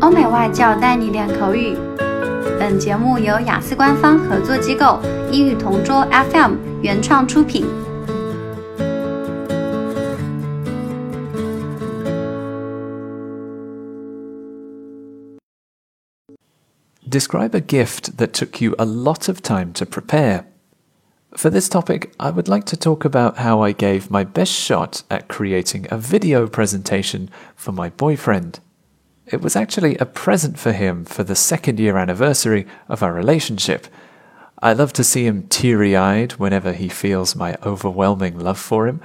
欧美外教带你练口语。本节目由雅思官方合作机构英语同桌 FM 原创出品。Describe a gift that took you a lot of time to prepare. For this topic, I would like to talk about how I gave my best shot at creating a video presentation for my boyfriend. It was actually a present for him for the second year anniversary of our relationship. I love to see him teary eyed whenever he feels my overwhelming love for him,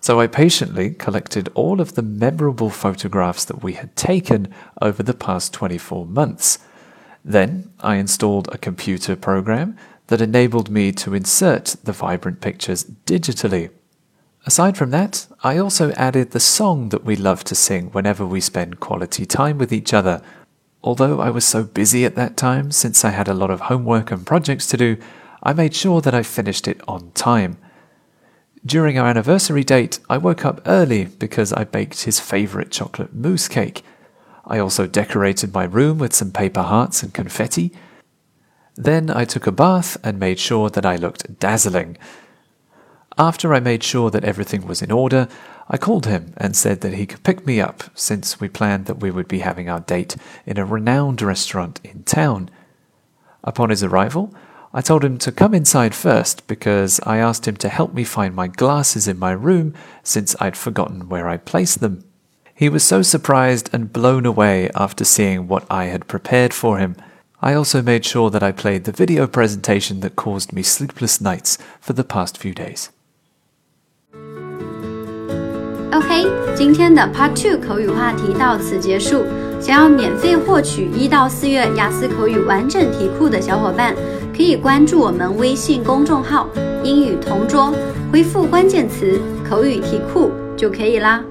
so I patiently collected all of the memorable photographs that we had taken over the past 24 months. Then I installed a computer program that enabled me to insert the vibrant pictures digitally. Aside from that, I also added the song that we love to sing whenever we spend quality time with each other. Although I was so busy at that time, since I had a lot of homework and projects to do, I made sure that I finished it on time. During our anniversary date, I woke up early because I baked his favorite chocolate mousse cake. I also decorated my room with some paper hearts and confetti. Then I took a bath and made sure that I looked dazzling. After I made sure that everything was in order, I called him and said that he could pick me up since we planned that we would be having our date in a renowned restaurant in town. Upon his arrival, I told him to come inside first because I asked him to help me find my glasses in my room since I'd forgotten where I placed them. He was so surprised and blown away after seeing what I had prepared for him. I also made sure that I played the video presentation that caused me sleepless nights for the past few days. OK，今天的 Part Two 口语话题到此结束。想要免费获取一到四月雅思口语完整题库的小伙伴，可以关注我们微信公众号“英语同桌”，回复关键词“口语题库”就可以啦。